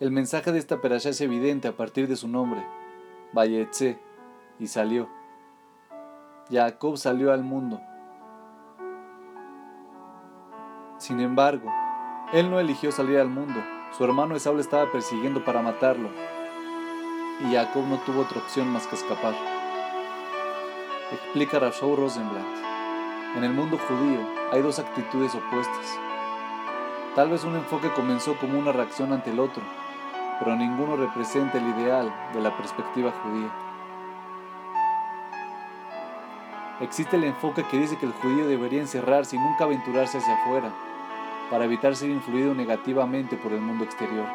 El mensaje de esta perashá es evidente a partir de su nombre, Vayetze, y salió. Jacob salió al mundo. Sin embargo, él no eligió salir al mundo. Su hermano Esaú le estaba persiguiendo para matarlo. Y Jacob no tuvo otra opción más que escapar. Explica Rashou Rosenblatt. En el mundo judío hay dos actitudes opuestas. Tal vez un enfoque comenzó como una reacción ante el otro, pero ninguno representa el ideal de la perspectiva judía. Existe el enfoque que dice que el judío debería encerrarse y nunca aventurarse hacia afuera, para evitar ser influido negativamente por el mundo exterior.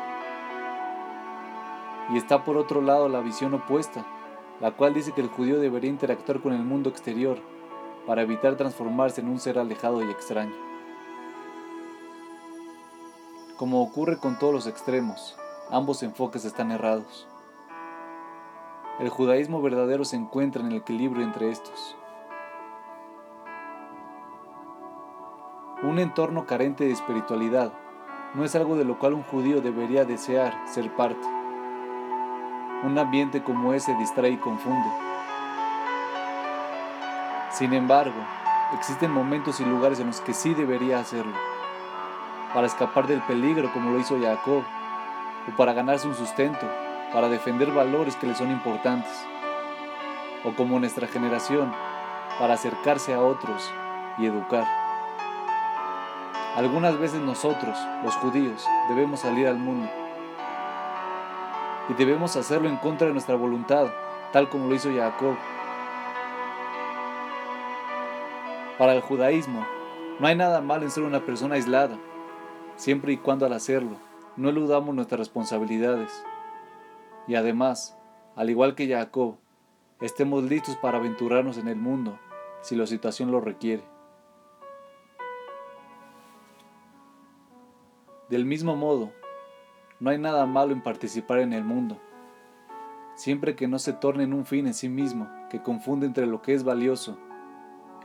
Y está por otro lado la visión opuesta, la cual dice que el judío debería interactuar con el mundo exterior, para evitar transformarse en un ser alejado y extraño. Como ocurre con todos los extremos, ambos enfoques están errados. El judaísmo verdadero se encuentra en el equilibrio entre estos. Un entorno carente de espiritualidad no es algo de lo cual un judío debería desear ser parte. Un ambiente como ese distrae y confunde. Sin embargo, existen momentos y lugares en los que sí debería hacerlo, para escapar del peligro como lo hizo Jacob, o para ganarse un sustento, para defender valores que le son importantes, o como nuestra generación, para acercarse a otros y educar. Algunas veces nosotros, los judíos, debemos salir al mundo. Y debemos hacerlo en contra de nuestra voluntad, tal como lo hizo Jacob. Para el judaísmo, no hay nada malo en ser una persona aislada, siempre y cuando al hacerlo no eludamos nuestras responsabilidades. Y además, al igual que Jacob, estemos listos para aventurarnos en el mundo si la situación lo requiere. Del mismo modo, no hay nada malo en participar en el mundo, siempre que no se torne en un fin en sí mismo que confunde entre lo que es valioso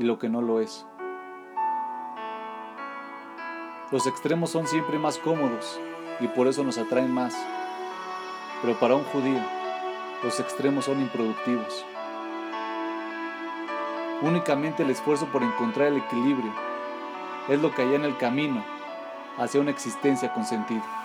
y lo que no lo es. Los extremos son siempre más cómodos y por eso nos atraen más, pero para un judío los extremos son improductivos. Únicamente el esfuerzo por encontrar el equilibrio es lo que hay en el camino hacia una existencia con sentido.